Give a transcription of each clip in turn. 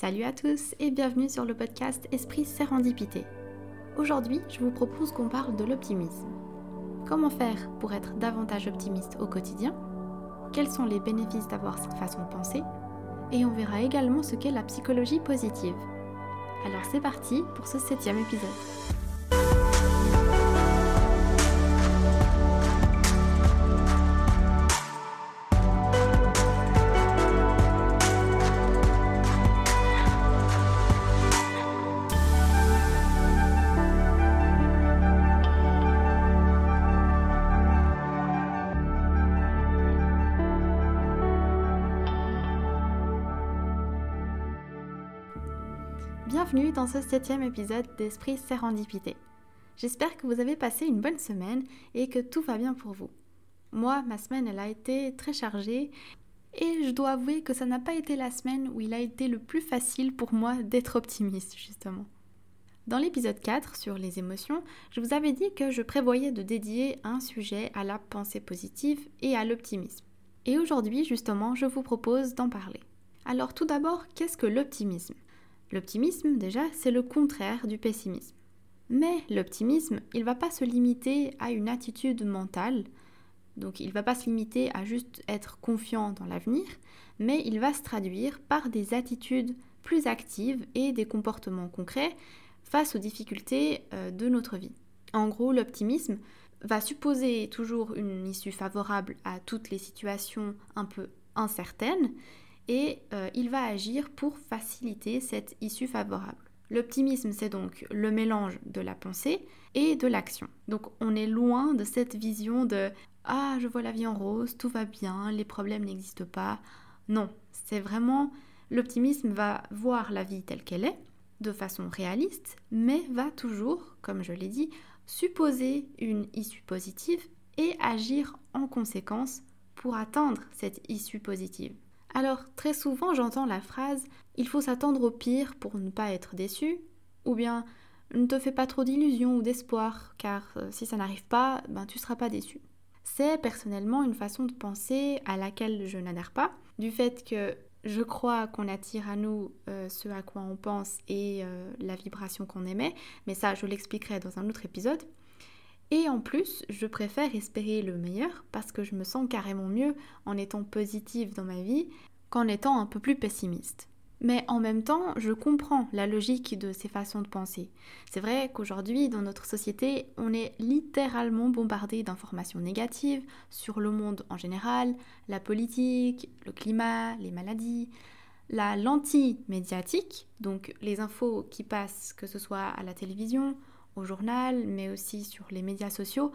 Salut à tous et bienvenue sur le podcast Esprit Sérendipité. Aujourd'hui, je vous propose qu'on parle de l'optimisme. Comment faire pour être davantage optimiste au quotidien? Quels sont les bénéfices d'avoir cette façon de penser? Et on verra également ce qu'est la psychologie positive. Alors c'est parti pour ce septième épisode. Bienvenue dans ce septième épisode d'Esprit Sérendipité. J'espère que vous avez passé une bonne semaine et que tout va bien pour vous. Moi, ma semaine, elle a été très chargée et je dois avouer que ça n'a pas été la semaine où il a été le plus facile pour moi d'être optimiste, justement. Dans l'épisode 4 sur les émotions, je vous avais dit que je prévoyais de dédier un sujet à la pensée positive et à l'optimisme. Et aujourd'hui, justement, je vous propose d'en parler. Alors tout d'abord, qu'est-ce que l'optimisme? L'optimisme, déjà, c'est le contraire du pessimisme. Mais l'optimisme, il ne va pas se limiter à une attitude mentale, donc il ne va pas se limiter à juste être confiant dans l'avenir, mais il va se traduire par des attitudes plus actives et des comportements concrets face aux difficultés euh, de notre vie. En gros, l'optimisme va supposer toujours une issue favorable à toutes les situations un peu incertaines et euh, il va agir pour faciliter cette issue favorable. L'optimisme, c'est donc le mélange de la pensée et de l'action. Donc on est loin de cette vision de ⁇ Ah, je vois la vie en rose, tout va bien, les problèmes n'existent pas ⁇ Non, c'est vraiment l'optimisme va voir la vie telle qu'elle est, de façon réaliste, mais va toujours, comme je l'ai dit, supposer une issue positive et agir en conséquence pour atteindre cette issue positive. Alors très souvent j'entends la phrase il faut s'attendre au pire pour ne pas être déçu ou bien ne te fais pas trop d'illusions ou d'espoir car euh, si ça n'arrive pas, ben tu seras pas déçu. C'est personnellement une façon de penser à laquelle je n'adhère pas, du fait que je crois qu'on attire à nous euh, ce à quoi on pense et euh, la vibration qu'on émet, mais ça je l'expliquerai dans un autre épisode. Et en plus, je préfère espérer le meilleur parce que je me sens carrément mieux en étant positive dans ma vie qu'en étant un peu plus pessimiste. Mais en même temps, je comprends la logique de ces façons de penser. C'est vrai qu'aujourd'hui, dans notre société, on est littéralement bombardé d'informations négatives sur le monde en général, la politique, le climat, les maladies, la lentille médiatique, donc les infos qui passent, que ce soit à la télévision, journal, mais aussi sur les médias sociaux,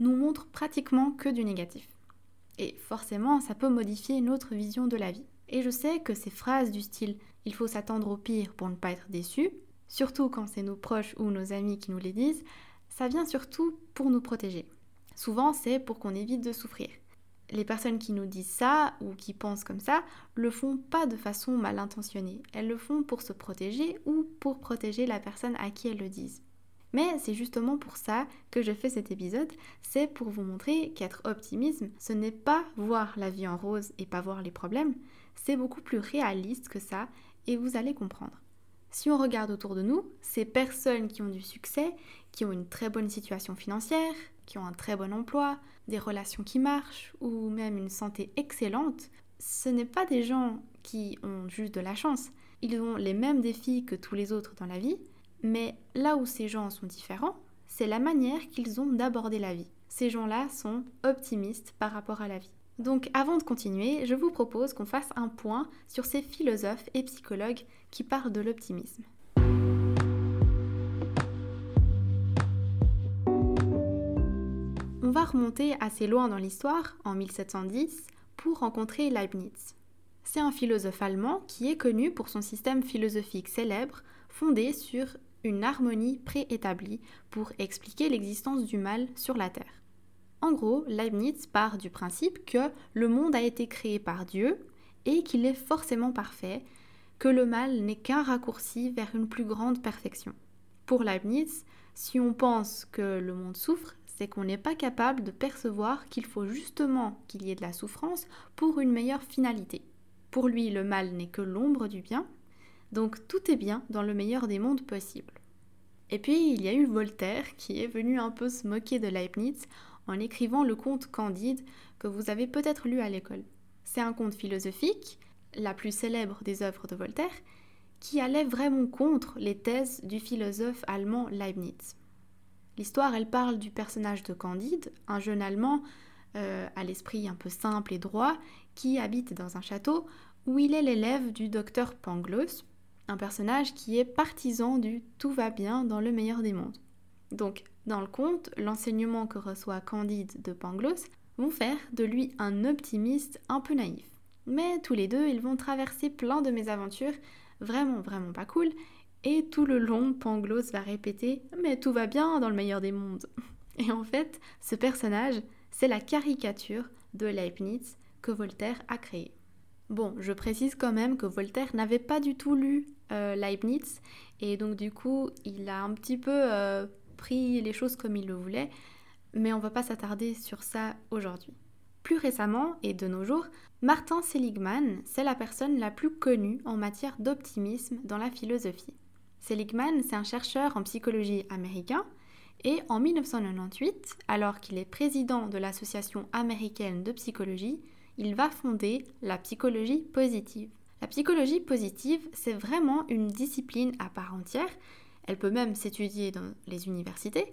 nous montrent pratiquement que du négatif. Et forcément, ça peut modifier notre vision de la vie. Et je sais que ces phrases du style il faut s'attendre au pire pour ne pas être déçu, surtout quand c'est nos proches ou nos amis qui nous les disent, ça vient surtout pour nous protéger. Souvent, c'est pour qu'on évite de souffrir. Les personnes qui nous disent ça ou qui pensent comme ça le font pas de façon mal intentionnée. Elles le font pour se protéger ou pour protéger la personne à qui elles le disent. Mais c'est justement pour ça que je fais cet épisode, c'est pour vous montrer qu'être optimisme, ce n'est pas voir la vie en rose et pas voir les problèmes, c'est beaucoup plus réaliste que ça et vous allez comprendre. Si on regarde autour de nous, ces personnes qui ont du succès, qui ont une très bonne situation financière, qui ont un très bon emploi, des relations qui marchent ou même une santé excellente, ce n'est pas des gens qui ont juste de la chance. Ils ont les mêmes défis que tous les autres dans la vie, mais là où ces gens sont différents, c'est la manière qu'ils ont d'aborder la vie. Ces gens-là sont optimistes par rapport à la vie. Donc avant de continuer, je vous propose qu'on fasse un point sur ces philosophes et psychologues qui parlent de l'optimisme. On va remonter assez loin dans l'histoire, en 1710, pour rencontrer Leibniz. C'est un philosophe allemand qui est connu pour son système philosophique célèbre fondé sur une harmonie préétablie pour expliquer l'existence du mal sur la Terre. En gros, Leibniz part du principe que le monde a été créé par Dieu et qu'il est forcément parfait, que le mal n'est qu'un raccourci vers une plus grande perfection. Pour Leibniz, si on pense que le monde souffre, c'est qu'on n'est pas capable de percevoir qu'il faut justement qu'il y ait de la souffrance pour une meilleure finalité. Pour lui, le mal n'est que l'ombre du bien, Donc tout est bien dans le meilleur des mondes possibles. Et puis il y a eu Voltaire qui est venu un peu se moquer de Leibniz en écrivant le conte Candide que vous avez peut-être lu à l'école. C'est un conte philosophique, la plus célèbre des œuvres de Voltaire, qui allait vraiment contre les thèses du philosophe allemand Leibniz. L'histoire, elle parle du personnage de Candide, un jeune Allemand euh, à l'esprit un peu simple et droit, qui habite dans un château où il est l'élève du docteur Pangloss, un personnage qui est partisan du tout va bien dans le meilleur des mondes. Donc, dans le conte, l'enseignement que reçoit Candide de Pangloss vont faire de lui un optimiste un peu naïf. Mais tous les deux, ils vont traverser plein de mésaventures vraiment vraiment pas cool, et tout le long, Pangloss va répéter Mais tout va bien dans le meilleur des mondes. Et en fait, ce personnage, c'est la caricature de Leibniz que Voltaire a créée. Bon, je précise quand même que Voltaire n'avait pas du tout lu Leibniz et donc du coup il a un petit peu euh, pris les choses comme il le voulait, mais on va pas s'attarder sur ça aujourd'hui. Plus récemment et de nos jours, Martin Seligman, c'est la personne la plus connue en matière d'optimisme dans la philosophie. Seligman, c'est un chercheur en psychologie américain et en 1998, alors qu'il est président de l'Association américaine de psychologie, il va fonder la psychologie positive. La psychologie positive, c'est vraiment une discipline à part entière. Elle peut même s'étudier dans les universités.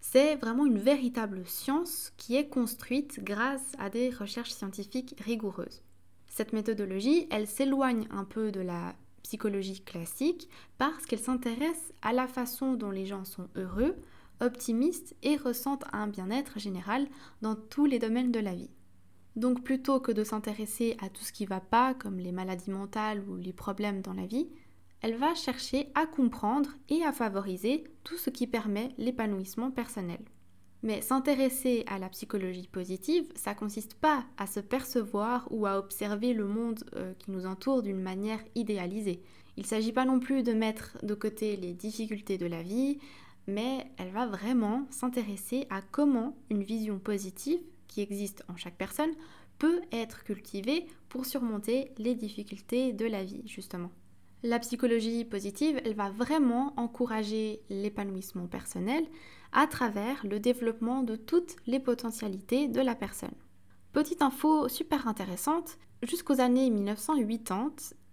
C'est vraiment une véritable science qui est construite grâce à des recherches scientifiques rigoureuses. Cette méthodologie, elle s'éloigne un peu de la psychologie classique parce qu'elle s'intéresse à la façon dont les gens sont heureux, optimistes et ressentent un bien-être général dans tous les domaines de la vie. Donc plutôt que de s'intéresser à tout ce qui ne va pas, comme les maladies mentales ou les problèmes dans la vie, elle va chercher à comprendre et à favoriser tout ce qui permet l'épanouissement personnel. Mais s'intéresser à la psychologie positive, ça consiste pas à se percevoir ou à observer le monde euh, qui nous entoure d'une manière idéalisée. Il ne s'agit pas non plus de mettre de côté les difficultés de la vie, mais elle va vraiment s'intéresser à comment une vision positive qui existe en chaque personne peut être cultivée pour surmonter les difficultés de la vie, justement. La psychologie positive, elle va vraiment encourager l'épanouissement personnel à travers le développement de toutes les potentialités de la personne. Petite info super intéressante, jusqu'aux années 1980,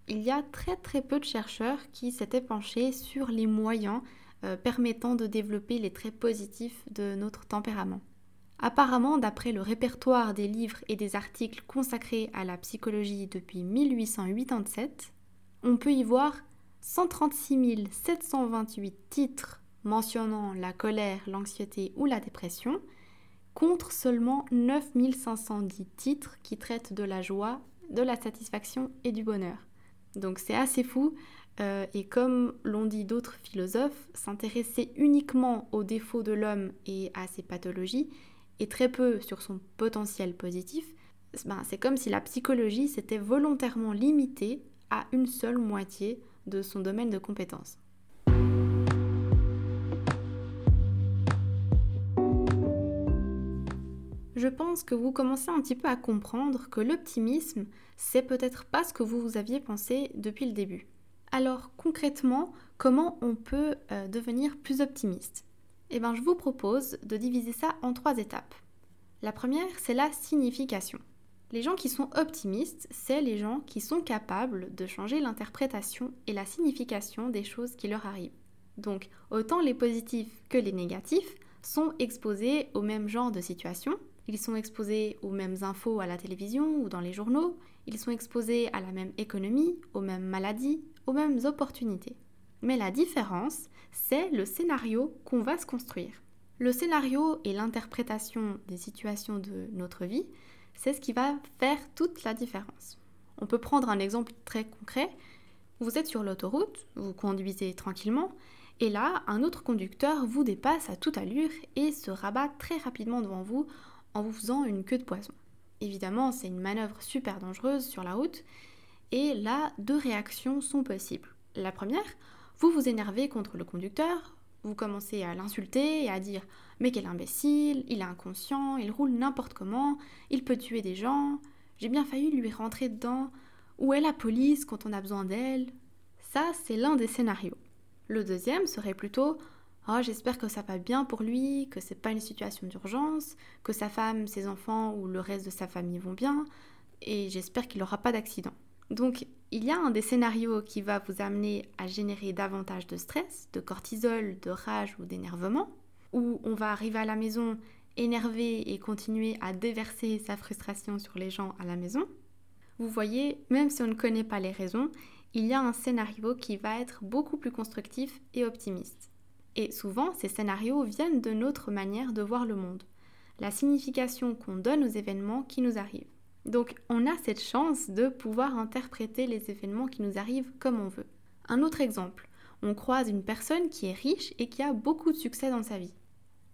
il y a très très peu de chercheurs qui s'étaient penchés sur les moyens euh, permettant de développer les traits positifs de notre tempérament. Apparemment, d'après le répertoire des livres et des articles consacrés à la psychologie depuis 1887, on peut y voir 136 728 titres mentionnant la colère, l'anxiété ou la dépression, contre seulement 9 510 titres qui traitent de la joie, de la satisfaction et du bonheur. Donc c'est assez fou, euh, et comme l'ont dit d'autres philosophes, s'intéresser uniquement aux défauts de l'homme et à ses pathologies, et très peu sur son potentiel positif, ben, c'est comme si la psychologie s'était volontairement limitée à une seule moitié de son domaine de compétences. Je pense que vous commencez un petit peu à comprendre que l'optimisme, c'est peut-être pas ce que vous aviez pensé depuis le début. Alors concrètement, comment on peut euh, devenir plus optimiste? Eh bien, je vous propose de diviser ça en trois étapes. La première, c'est la signification. Les gens qui sont optimistes, c'est les gens qui sont capables de changer l'interprétation et la signification des choses qui leur arrivent. Donc, autant les positifs que les négatifs sont exposés au même genre de situation. Ils sont exposés aux mêmes infos à la télévision ou dans les journaux. Ils sont exposés à la même économie, aux mêmes maladies, aux mêmes opportunités. Mais la différence, c'est le scénario qu'on va se construire. Le scénario et l'interprétation des situations de notre vie c'est ce qui va faire toute la différence. On peut prendre un exemple très concret. Vous êtes sur l'autoroute, vous conduisez tranquillement, et là, un autre conducteur vous dépasse à toute allure et se rabat très rapidement devant vous en vous faisant une queue de poisson. Évidemment, c'est une manœuvre super dangereuse sur la route, et là, deux réactions sont possibles. La première, vous vous énervez contre le conducteur, vous commencez à l'insulter et à dire Mais quel imbécile, il est inconscient, il roule n'importe comment, il peut tuer des gens, j'ai bien failli lui rentrer dedans. Où est la police quand on a besoin d'elle? Ça, c'est l'un des scénarios. Le deuxième serait plutôt Oh, j'espère que ça va bien pour lui, que c'est pas une situation d'urgence, que sa femme, ses enfants ou le reste de sa famille vont bien, et j'espère qu'il n'aura pas d'accident. Donc, il y a un des scénarios qui va vous amener à générer davantage de stress, de cortisol, de rage ou d'énervement, où on va arriver à la maison énervé et continuer à déverser sa frustration sur les gens à la maison. Vous voyez, même si on ne connaît pas les raisons, il y a un scénario qui va être beaucoup plus constructif et optimiste. Et souvent, ces scénarios viennent de notre manière de voir le monde, la signification qu'on donne aux événements qui nous arrivent. Donc on a cette chance de pouvoir interpréter les événements qui nous arrivent comme on veut. Un autre exemple, on croise une personne qui est riche et qui a beaucoup de succès dans sa vie.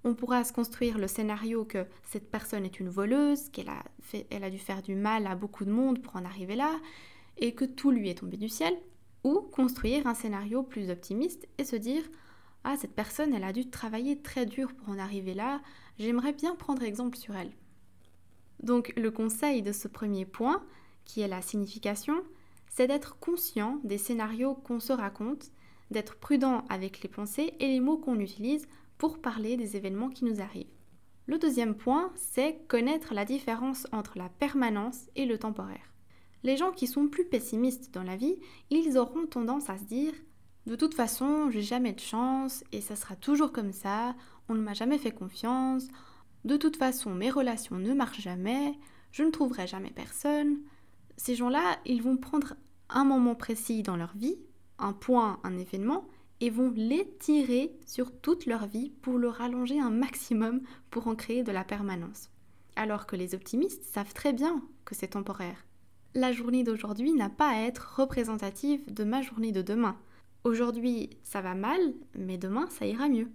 On pourra se construire le scénario que cette personne est une voleuse, qu'elle a, dû faire du mal à beaucoup de monde pour en arriver là, et que tout lui est tombé du ciel, ou construire un scénario plus optimiste et se dire Ah, cette personne, elle a dû travailler très dur pour en arriver là, j'aimerais bien prendre exemple sur elle. Donc le conseil de ce premier point, qui est la signification, c'est d'être conscient des scénarios qu'on se raconte, d'être prudent avec les pensées et les mots qu'on utilise pour parler des événements qui nous arrivent. Le deuxième point, c'est connaître la différence entre la permanence et le temporaire. Les gens qui sont plus pessimistes dans la vie, ils auront tendance à se dire de toute façon, j'ai jamais de chance et ça sera toujours comme ça, on ne m'a jamais fait confiance, de toute façon, mes relations ne marchent jamais, je ne trouverai jamais personne. Ces gens-là, ils vont prendre un moment précis dans leur vie, un point, un événement, et vont l'étirer sur toute leur vie pour le rallonger un maximum pour en créer de la permanence. Alors que les optimistes savent très bien que c'est temporaire. La journée d'aujourd'hui n'a pas à être représentative de ma journée de demain. Aujourd'hui, ça va mal, mais demain, ça ira mieux.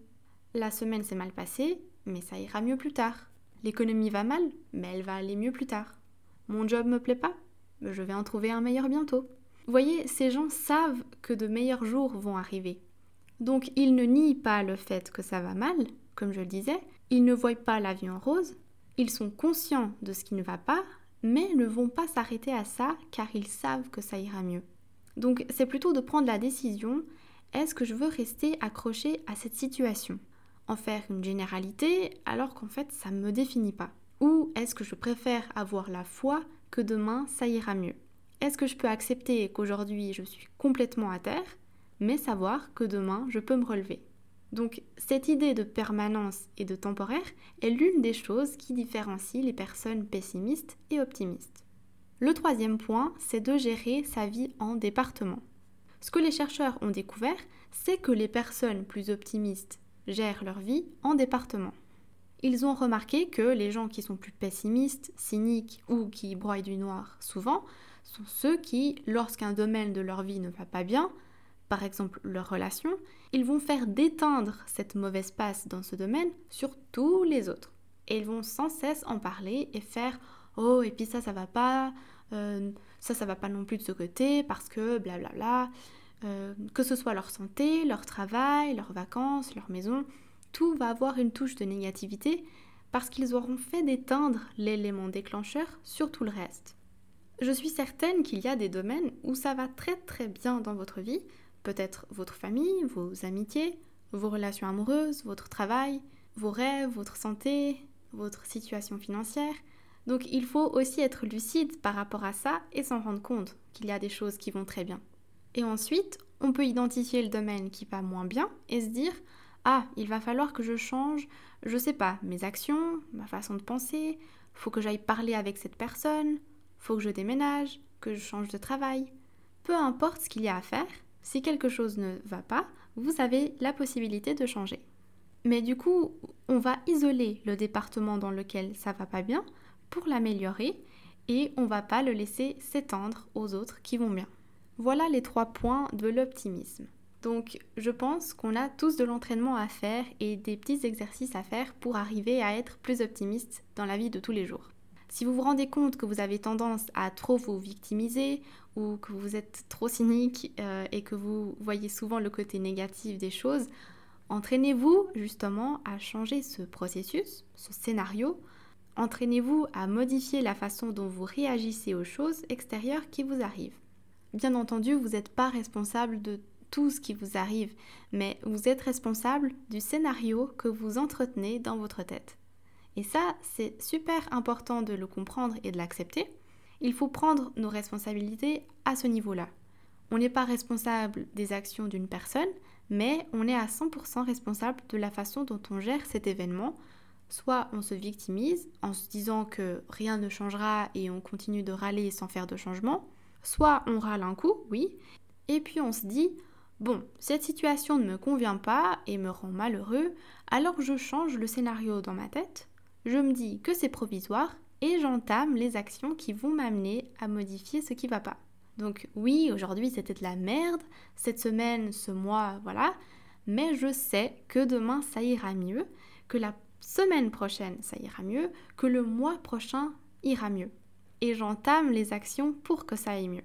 La semaine s'est mal passée, mais ça ira mieux plus tard. L'économie va mal, mais elle va aller mieux plus tard. Mon job me plaît pas, mais je vais en trouver un meilleur bientôt. Vous voyez, ces gens savent que de meilleurs jours vont arriver. Donc ils ne nient pas le fait que ça va mal, comme je le disais, ils ne voient pas la vie en rose, ils sont conscients de ce qui ne va pas, mais ne vont pas s'arrêter à ça car ils savent que ça ira mieux. Donc c'est plutôt de prendre la décision, est-ce que je veux rester accroché à cette situation? En faire une généralité alors qu'en fait ça ne me définit pas Ou est-ce que je préfère avoir la foi que demain ça ira mieux? Est-ce que je peux accepter qu'aujourd'hui je suis complètement à terre, mais savoir que demain je peux me relever? Donc cette idée de permanence et de temporaire est l'une des choses qui différencient les personnes pessimistes et optimistes. Le troisième point, c'est de gérer sa vie en département. Ce que les chercheurs ont découvert, c'est que les personnes plus optimistes gèrent leur vie en département. Ils ont remarqué que les gens qui sont plus pessimistes, cyniques ou qui broient du noir souvent sont ceux qui, lorsqu'un domaine de leur vie ne va pas bien, par exemple leur relation, ils vont faire déteindre cette mauvaise passe dans ce domaine sur tous les autres. Et ils vont sans cesse en parler et faire Oh, et puis ça, ça va pas, euh, ça, ça va pas non plus de ce côté parce que blablabla. Bla, bla. Euh, que ce soit leur santé, leur travail, leurs vacances, leur maison, tout va avoir une touche de négativité parce qu'ils auront fait déteindre l'élément déclencheur sur tout le reste. Je suis certaine qu'il y a des domaines où ça va très très bien dans votre vie, peut-être votre famille, vos amitiés, vos relations amoureuses, votre travail, vos rêves, votre santé, votre situation financière. Donc il faut aussi être lucide par rapport à ça et s'en rendre compte qu'il y a des choses qui vont très bien. Et ensuite, on peut identifier le domaine qui va moins bien et se dire ah, il va falloir que je change, je sais pas, mes actions, ma façon de penser, faut que j'aille parler avec cette personne, faut que je déménage, que je change de travail. Peu importe ce qu'il y a à faire, si quelque chose ne va pas, vous avez la possibilité de changer. Mais du coup, on va isoler le département dans lequel ça va pas bien pour l'améliorer et on va pas le laisser s'étendre aux autres qui vont bien. Voilà les trois points de l'optimisme. Donc je pense qu'on a tous de l'entraînement à faire et des petits exercices à faire pour arriver à être plus optimiste dans la vie de tous les jours. Si vous vous rendez compte que vous avez tendance à trop vous victimiser ou que vous êtes trop cynique euh, et que vous voyez souvent le côté négatif des choses, entraînez-vous justement à changer ce processus, ce scénario. Entraînez-vous à modifier la façon dont vous réagissez aux choses extérieures qui vous arrivent. Bien entendu, vous n'êtes pas responsable de tout ce qui vous arrive, mais vous êtes responsable du scénario que vous entretenez dans votre tête. Et ça, c'est super important de le comprendre et de l'accepter. Il faut prendre nos responsabilités à ce niveau-là. On n'est pas responsable des actions d'une personne, mais on est à 100% responsable de la façon dont on gère cet événement. Soit on se victimise en se disant que rien ne changera et on continue de râler sans faire de changement, soit on râle un coup, oui, et puis on se dit Bon, cette situation ne me convient pas et me rend malheureux, alors je change le scénario dans ma tête, je me dis que c'est provisoire et j'entame les actions qui vont m'amener à modifier ce qui va pas. Donc oui, aujourd'hui c'était de la merde, cette semaine, ce mois, voilà, mais je sais que demain ça ira mieux, que la semaine prochaine ça ira mieux, que le mois prochain ira mieux. Et j'entame les actions pour que ça aille mieux.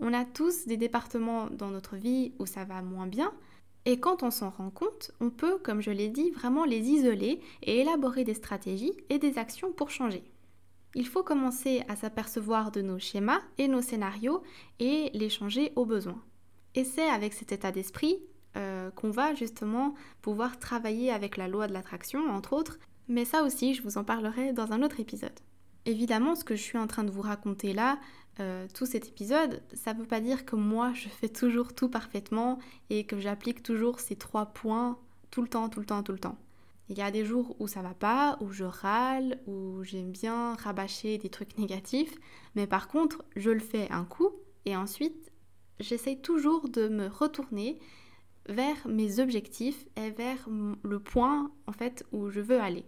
On a tous des départements dans notre vie où ça va moins bien, et quand on s'en rend compte, on peut, comme je l'ai dit, vraiment les isoler et élaborer des stratégies et des actions pour changer. Il faut commencer à s'apercevoir de nos schémas et nos scénarios et les changer au besoin. Et c'est avec cet état d'esprit euh, qu'on va justement pouvoir travailler avec la loi de l'attraction, entre autres, mais ça aussi, je vous en parlerai dans un autre épisode. Évidemment, ce que je suis en train de vous raconter là, euh, tout cet épisode, ça ne veut pas dire que moi je fais toujours tout parfaitement et que j'applique toujours ces trois points tout le temps, tout le temps, tout le temps. Il y a des jours où ça va pas, où je râle, où j'aime bien rabâcher des trucs négatifs, mais par contre, je le fais un coup et ensuite, j'essaye toujours de me retourner vers mes objectifs et vers le point en fait où je veux aller.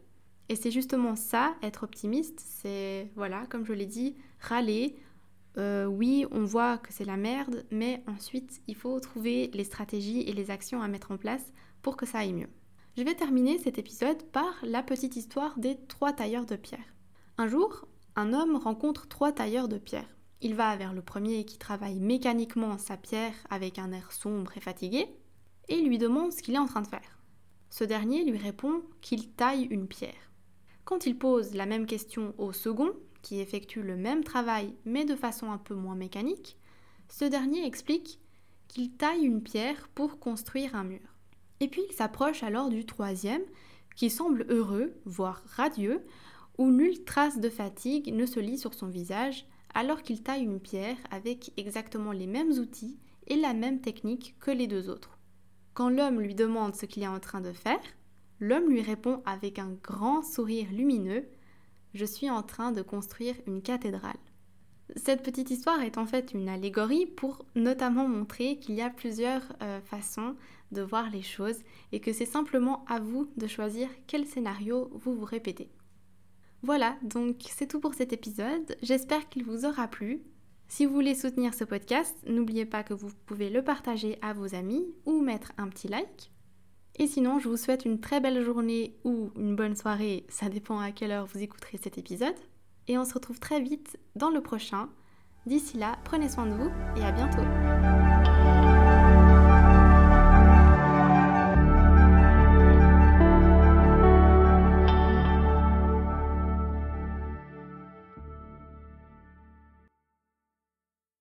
Et c'est justement ça, être optimiste, c'est voilà, comme je l'ai dit, râler, euh, oui, on voit que c'est la merde, mais ensuite, il faut trouver les stratégies et les actions à mettre en place pour que ça aille mieux. Je vais terminer cet épisode par la petite histoire des trois tailleurs de pierre. Un jour, un homme rencontre trois tailleurs de pierre. Il va vers le premier qui travaille mécaniquement sa pierre avec un air sombre et fatigué, et lui demande ce qu'il est en train de faire. Ce dernier lui répond qu'il taille une pierre. Quand il pose la même question au second, qui effectue le même travail mais de façon un peu moins mécanique, ce dernier explique qu'il taille une pierre pour construire un mur. Et puis il s'approche alors du troisième, qui semble heureux, voire radieux, où nulle trace de fatigue ne se lit sur son visage, alors qu'il taille une pierre avec exactement les mêmes outils et la même technique que les deux autres. Quand l'homme lui demande ce qu'il est en train de faire, l'homme lui répond avec un grand sourire lumineux je suis en train de construire une cathédrale. Cette petite histoire est en fait une allégorie pour notamment montrer qu'il y a plusieurs euh, façons de voir les choses et que c'est simplement à vous de choisir quel scénario vous vous répétez. Voilà, donc c'est tout pour cet épisode. J'espère qu'il vous aura plu. Si vous voulez soutenir ce podcast, n'oubliez pas que vous pouvez le partager à vos amis ou mettre un petit like. Et sinon, je vous souhaite une très belle journée ou une bonne soirée, ça dépend à quelle heure vous écouterez cet épisode. Et on se retrouve très vite dans le prochain. D'ici là, prenez soin de vous et à bientôt